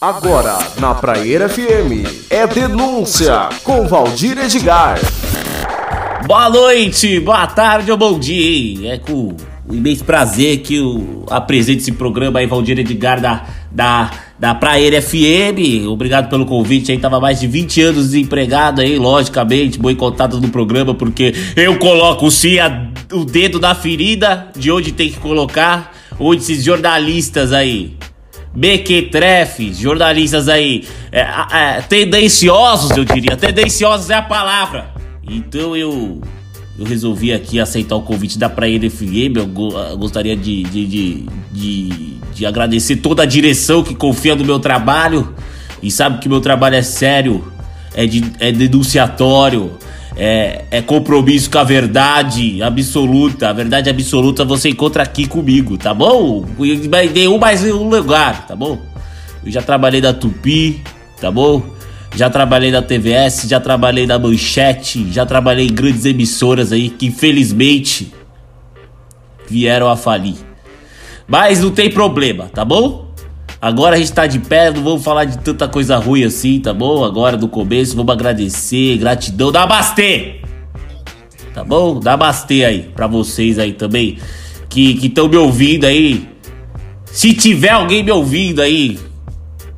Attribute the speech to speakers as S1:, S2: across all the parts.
S1: Agora, na Praieira FM, é Denúncia, com Valdir Edgar.
S2: Boa noite, boa tarde ou bom dia, É com o imenso prazer que eu apresento esse programa aí, Valdir Edgar, da, da, da Praieira FM. Obrigado pelo convite aí, tava mais de 20 anos desempregado aí, logicamente, boicotado no programa, porque eu coloco sim a, o dedo na ferida de onde tem que colocar, onde esses jornalistas aí mequetrefes, jornalistas aí, é, é, tendenciosos, eu diria. Tendenciosos é a palavra. Então eu eu resolvi aqui aceitar o convite da Praia FM. Eu, eu gostaria de, de, de, de, de agradecer toda a direção que confia no meu trabalho e sabe que meu trabalho é sério, é, de, é denunciatório é, é compromisso com a verdade absoluta. A verdade absoluta você encontra aqui comigo, tá bom? Nenhum mais um lugar, tá bom? Eu já trabalhei da Tupi, tá bom? Já trabalhei na TVS, já trabalhei na Manchete, já trabalhei em grandes emissoras aí que infelizmente vieram a falir. Mas não tem problema, tá bom? Agora a gente tá de pé, não vamos falar de tanta coisa ruim assim, tá bom? Agora do começo, vamos agradecer, gratidão, namastê! Tá bom? Namastê aí, pra vocês aí também, que estão me ouvindo aí. Se tiver alguém me ouvindo aí,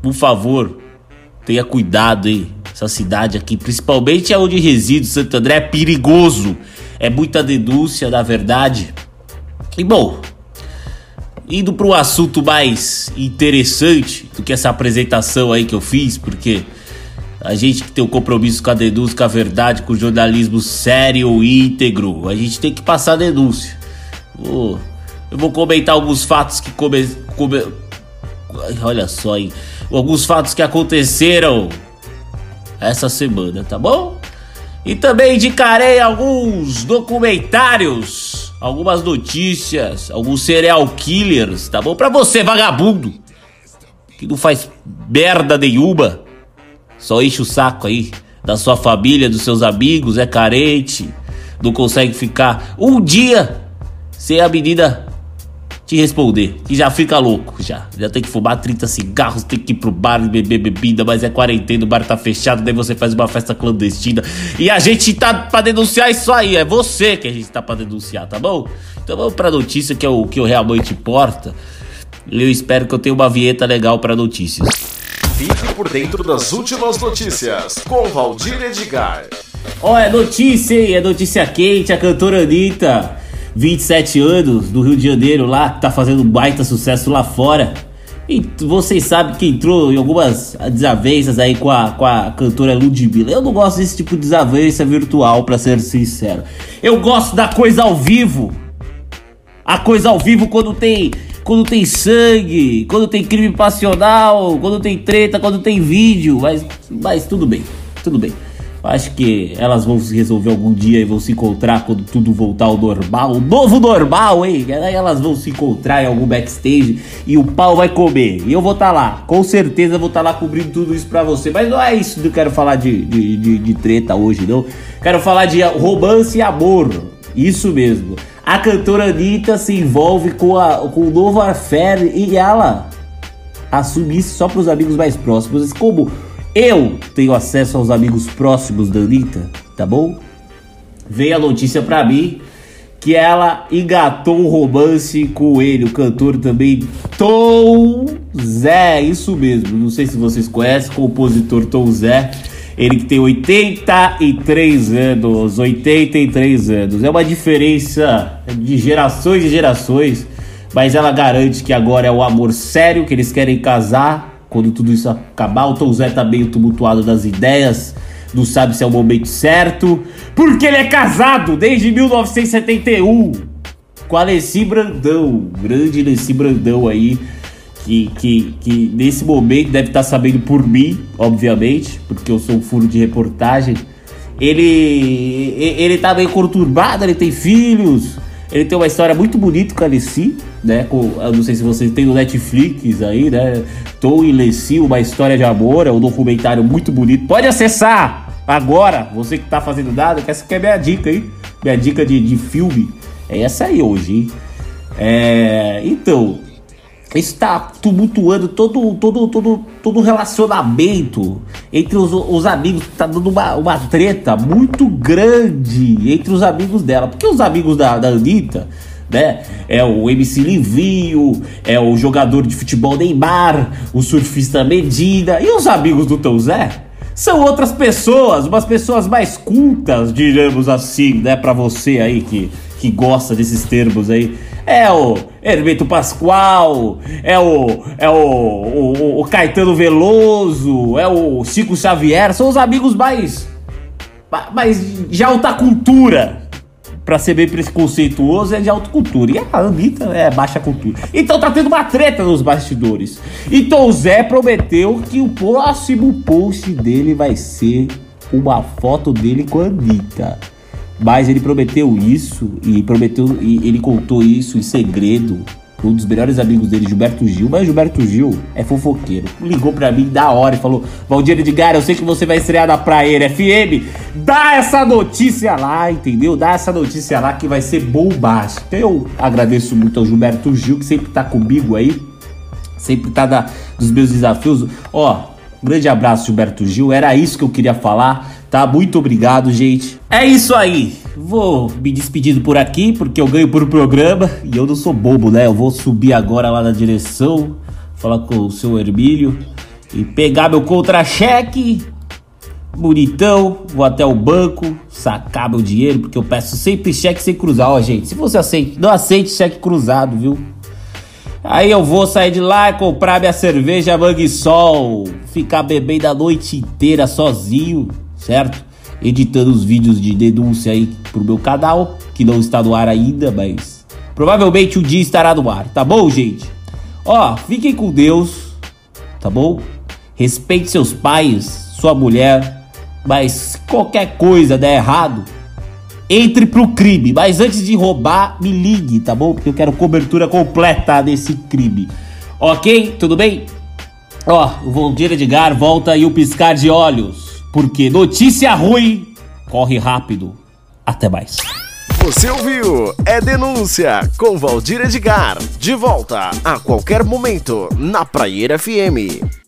S2: por favor, tenha cuidado aí. Essa cidade aqui, principalmente é onde resido, Santo André, é perigoso. É muita denúncia, na verdade. E bom, indo para um assunto mais interessante do que essa apresentação aí que eu fiz, porque a gente que tem um compromisso com a denúncia, com a verdade, com o jornalismo sério e íntegro, a gente tem que passar a denúncia. Oh, eu vou comentar alguns fatos que come, come, olha só aí, alguns fatos que aconteceram essa semana, tá bom? E também indicarei alguns documentários algumas notícias, alguns serial killers, tá bom? Pra você, vagabundo, que não faz merda nenhuma, só enche o saco aí da sua família, dos seus amigos, é carente, não consegue ficar um dia sem a menina te responder, que já fica louco, já. Já tem que fumar 30 cigarros, tem que ir pro bar beber bebida, mas é quarentena, o bar tá fechado, daí você faz uma festa clandestina. E a gente tá pra denunciar isso aí, é você que a gente tá pra denunciar, tá bom? Então vamos pra notícia que é o que eu realmente importa. Eu espero que eu tenha uma vinheta legal pra notícias.
S1: Fique por dentro das últimas notícias com Valdir Edgar.
S2: Ó, oh, é notícia, hein? É notícia quente, a cantora Anitta 27 anos, do Rio de Janeiro lá, que tá fazendo baita sucesso lá fora. E vocês sabem que entrou em algumas desavenças aí com a, com a cantora Ludmilla. Eu não gosto desse tipo de desavença virtual, para ser sincero. Eu gosto da coisa ao vivo. A coisa ao vivo quando tem quando tem sangue, quando tem crime passional, quando tem treta, quando tem vídeo. Mas, mas tudo bem, tudo bem. Acho que elas vão se resolver algum dia e vão se encontrar quando tudo voltar ao normal. O novo normal, hein? Aí elas vão se encontrar em algum backstage e o pau vai comer. E eu vou estar tá lá. Com certeza vou estar tá lá cobrindo tudo isso pra você. Mas não é isso que eu quero falar de, de, de, de treta hoje, não. Quero falar de romance e amor. Isso mesmo. A cantora Anitta se envolve com, a, com o novo affair e ela assume isso só pros amigos mais próximos. Como eu tenho acesso aos amigos próximos da Anitta, tá bom? Veio a notícia pra mim que ela engatou um romance com ele, o cantor também Tom Zé, isso mesmo. Não sei se vocês conhecem compositor Tom Zé. Ele que tem 83 anos, 83 anos. É uma diferença de gerações e gerações, mas ela garante que agora é o amor sério, que eles querem casar quando tudo isso acabar. O Tom Zé tá meio tumultuado das ideias, não sabe se é o momento certo, porque ele é casado desde 1971 com a Alessi Brandão, grande Alessi Brandão aí, que, que, que nesse momento deve estar tá sabendo por mim, obviamente, porque eu sou um furo de reportagem. Ele, ele tá meio conturbado, ele tem filhos, ele tem uma história muito bonita com a Alessi, né? Com, eu não sei se vocês têm no Netflix aí, né? Tom e Lessi, uma história de amor, é um documentário muito bonito. Pode acessar agora, você que tá fazendo nada, que essa aqui é minha dica aí. Minha dica de, de filme é essa aí hoje, hein? É, então, está tumultuando todo todo todo todo relacionamento entre os, os amigos tá dando uma, uma treta muito grande entre os amigos dela porque os amigos da, da Anitta né? É o MC Livinho, é o jogador de futebol Neymar, o surfista Medina e os amigos do Tão Zé são outras pessoas, umas pessoas mais cultas, digamos assim, né, para você aí que que gosta desses termos aí é o Hermeto Pascoal, é o é o, o, o Caetano Veloso, é o Chico Xavier, são os amigos mais mais de alta cultura. Pra ser bem preconceituoso, é de alta cultura. E a Anitta é baixa cultura. Então tá tendo uma treta nos bastidores. Então o Zé prometeu que o próximo post dele vai ser uma foto dele com a Anitta. Mas ele prometeu isso e prometeu e ele contou isso em segredo um dos melhores amigos dele, Gilberto Gil, mas Gilberto Gil é fofoqueiro. Ligou pra mim da hora e falou: Valdir Edgar, eu sei que você vai estrear na Praia FM. Dá essa notícia lá, entendeu? Dá essa notícia lá que vai ser bombástico. Então eu agradeço muito ao Gilberto Gil, que sempre tá comigo aí, sempre tá da, dos meus desafios. Ó, grande abraço, Gilberto Gil. Era isso que eu queria falar tá? Muito obrigado, gente. É isso aí. Vou me despedindo por aqui, porque eu ganho por programa e eu não sou bobo, né? Eu vou subir agora lá na direção, falar com o seu Hermílio e pegar meu contra-cheque. Bonitão, vou até o banco, sacar meu dinheiro, porque eu peço sempre cheque sem cruzar. Ó, gente, se você aceita, não aceite cheque cruzado, viu? Aí eu vou sair de lá, comprar minha cerveja Mangue Sol, ficar bebendo a noite inteira sozinho certo? Editando os vídeos de denúncia aí pro meu canal, que não está no ar ainda, mas provavelmente um dia estará no ar, tá bom, gente? Ó, fiquem com Deus, tá bom? Respeite seus pais, sua mulher, mas se qualquer coisa der errado, entre pro crime. Mas antes de roubar, me ligue, tá bom? Porque eu quero cobertura completa desse crime. Ok? Tudo bem? Ó, o Valdir Edgar volta e o piscar de olhos. Porque notícia ruim corre rápido. Até mais.
S1: Você ouviu? É Denúncia com Valdir Edgar. De volta a qualquer momento na Praieira FM.